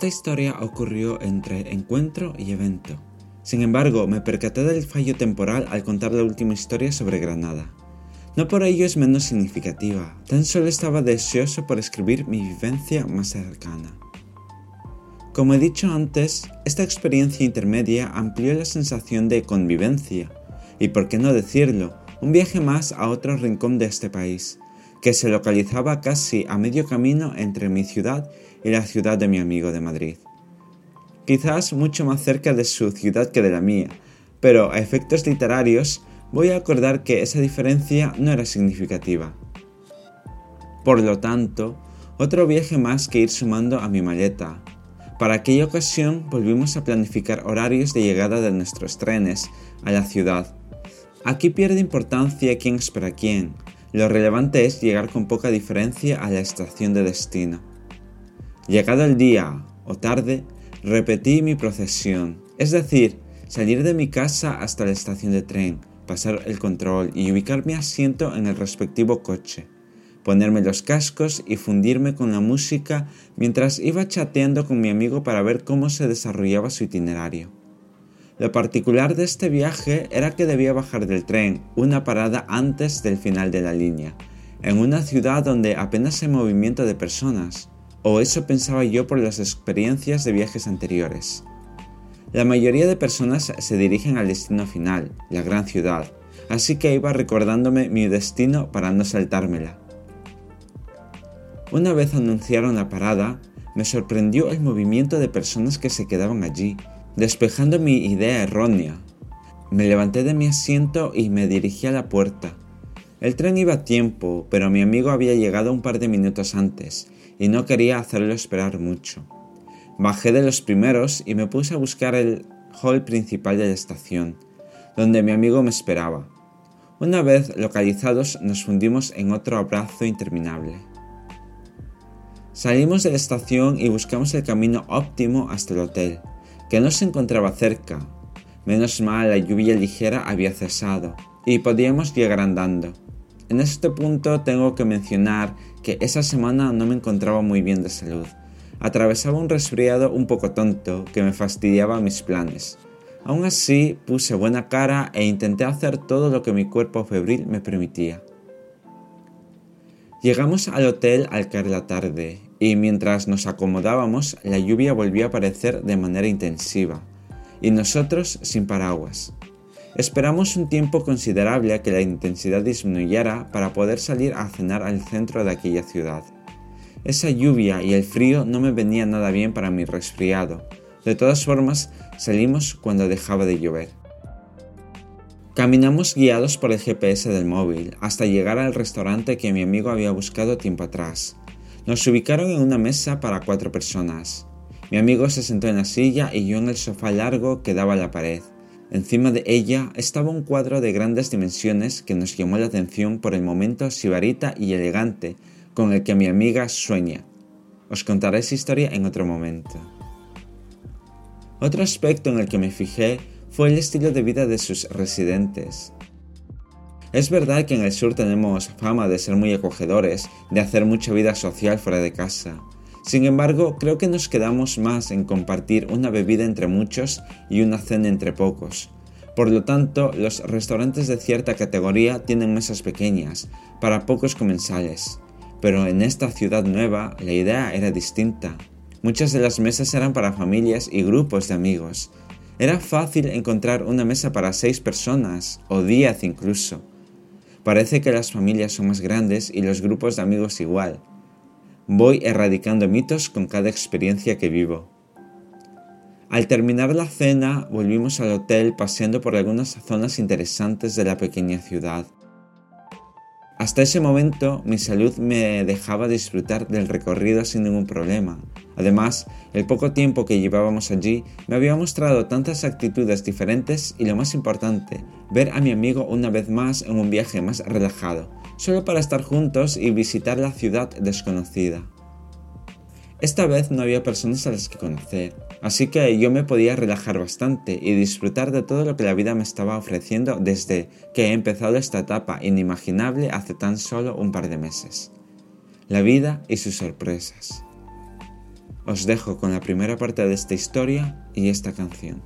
Esta historia ocurrió entre encuentro y evento. Sin embargo, me percaté del fallo temporal al contar la última historia sobre Granada. No por ello es menos significativa, tan solo estaba deseoso por escribir mi vivencia más cercana. Como he dicho antes, esta experiencia intermedia amplió la sensación de convivencia, y por qué no decirlo, un viaje más a otro rincón de este país, que se localizaba casi a medio camino entre mi ciudad y la ciudad de mi amigo de Madrid. Quizás mucho más cerca de su ciudad que de la mía, pero a efectos literarios voy a acordar que esa diferencia no era significativa. Por lo tanto, otro viaje más que ir sumando a mi maleta. Para aquella ocasión volvimos a planificar horarios de llegada de nuestros trenes a la ciudad. Aquí pierde importancia quién espera quién, lo relevante es llegar con poca diferencia a la estación de destino. Llegado el día o tarde, repetí mi procesión, es decir, salir de mi casa hasta la estación de tren, pasar el control y ubicar mi asiento en el respectivo coche, ponerme los cascos y fundirme con la música mientras iba chateando con mi amigo para ver cómo se desarrollaba su itinerario. Lo particular de este viaje era que debía bajar del tren una parada antes del final de la línea, en una ciudad donde apenas hay movimiento de personas, o eso pensaba yo por las experiencias de viajes anteriores. La mayoría de personas se dirigen al destino final, la gran ciudad, así que iba recordándome mi destino para no saltármela. Una vez anunciaron la parada, me sorprendió el movimiento de personas que se quedaban allí despejando mi idea errónea. Me levanté de mi asiento y me dirigí a la puerta. El tren iba a tiempo, pero mi amigo había llegado un par de minutos antes y no quería hacerlo esperar mucho. Bajé de los primeros y me puse a buscar el hall principal de la estación, donde mi amigo me esperaba. Una vez localizados nos fundimos en otro abrazo interminable. Salimos de la estación y buscamos el camino óptimo hasta el hotel que no se encontraba cerca. Menos mal la lluvia ligera había cesado y podíamos llegar andando. En este punto tengo que mencionar que esa semana no me encontraba muy bien de salud. Atravesaba un resfriado un poco tonto que me fastidiaba mis planes. Aún así puse buena cara e intenté hacer todo lo que mi cuerpo febril me permitía. Llegamos al hotel al caer la tarde y mientras nos acomodábamos la lluvia volvió a aparecer de manera intensiva y nosotros sin paraguas. Esperamos un tiempo considerable a que la intensidad disminuyera para poder salir a cenar al centro de aquella ciudad. Esa lluvia y el frío no me venían nada bien para mi resfriado. De todas formas, salimos cuando dejaba de llover. Caminamos guiados por el GPS del móvil hasta llegar al restaurante que mi amigo había buscado tiempo atrás. Nos ubicaron en una mesa para cuatro personas. Mi amigo se sentó en la silla y yo en el sofá largo que daba a la pared. Encima de ella estaba un cuadro de grandes dimensiones que nos llamó la atención por el momento sibarita y elegante con el que mi amiga sueña. Os contaré esa historia en otro momento. Otro aspecto en el que me fijé fue el estilo de vida de sus residentes. Es verdad que en el sur tenemos fama de ser muy acogedores, de hacer mucha vida social fuera de casa. Sin embargo, creo que nos quedamos más en compartir una bebida entre muchos y una cena entre pocos. Por lo tanto, los restaurantes de cierta categoría tienen mesas pequeñas, para pocos comensales. Pero en esta ciudad nueva la idea era distinta. Muchas de las mesas eran para familias y grupos de amigos, era fácil encontrar una mesa para seis personas, o diez incluso. Parece que las familias son más grandes y los grupos de amigos igual. Voy erradicando mitos con cada experiencia que vivo. Al terminar la cena, volvimos al hotel paseando por algunas zonas interesantes de la pequeña ciudad. Hasta ese momento mi salud me dejaba disfrutar del recorrido sin ningún problema. Además, el poco tiempo que llevábamos allí me había mostrado tantas actitudes diferentes y lo más importante, ver a mi amigo una vez más en un viaje más relajado, solo para estar juntos y visitar la ciudad desconocida. Esta vez no había personas a las que conocer, así que yo me podía relajar bastante y disfrutar de todo lo que la vida me estaba ofreciendo desde que he empezado esta etapa inimaginable hace tan solo un par de meses. La vida y sus sorpresas. os dejo con la primera parte de esta historia y esta canción.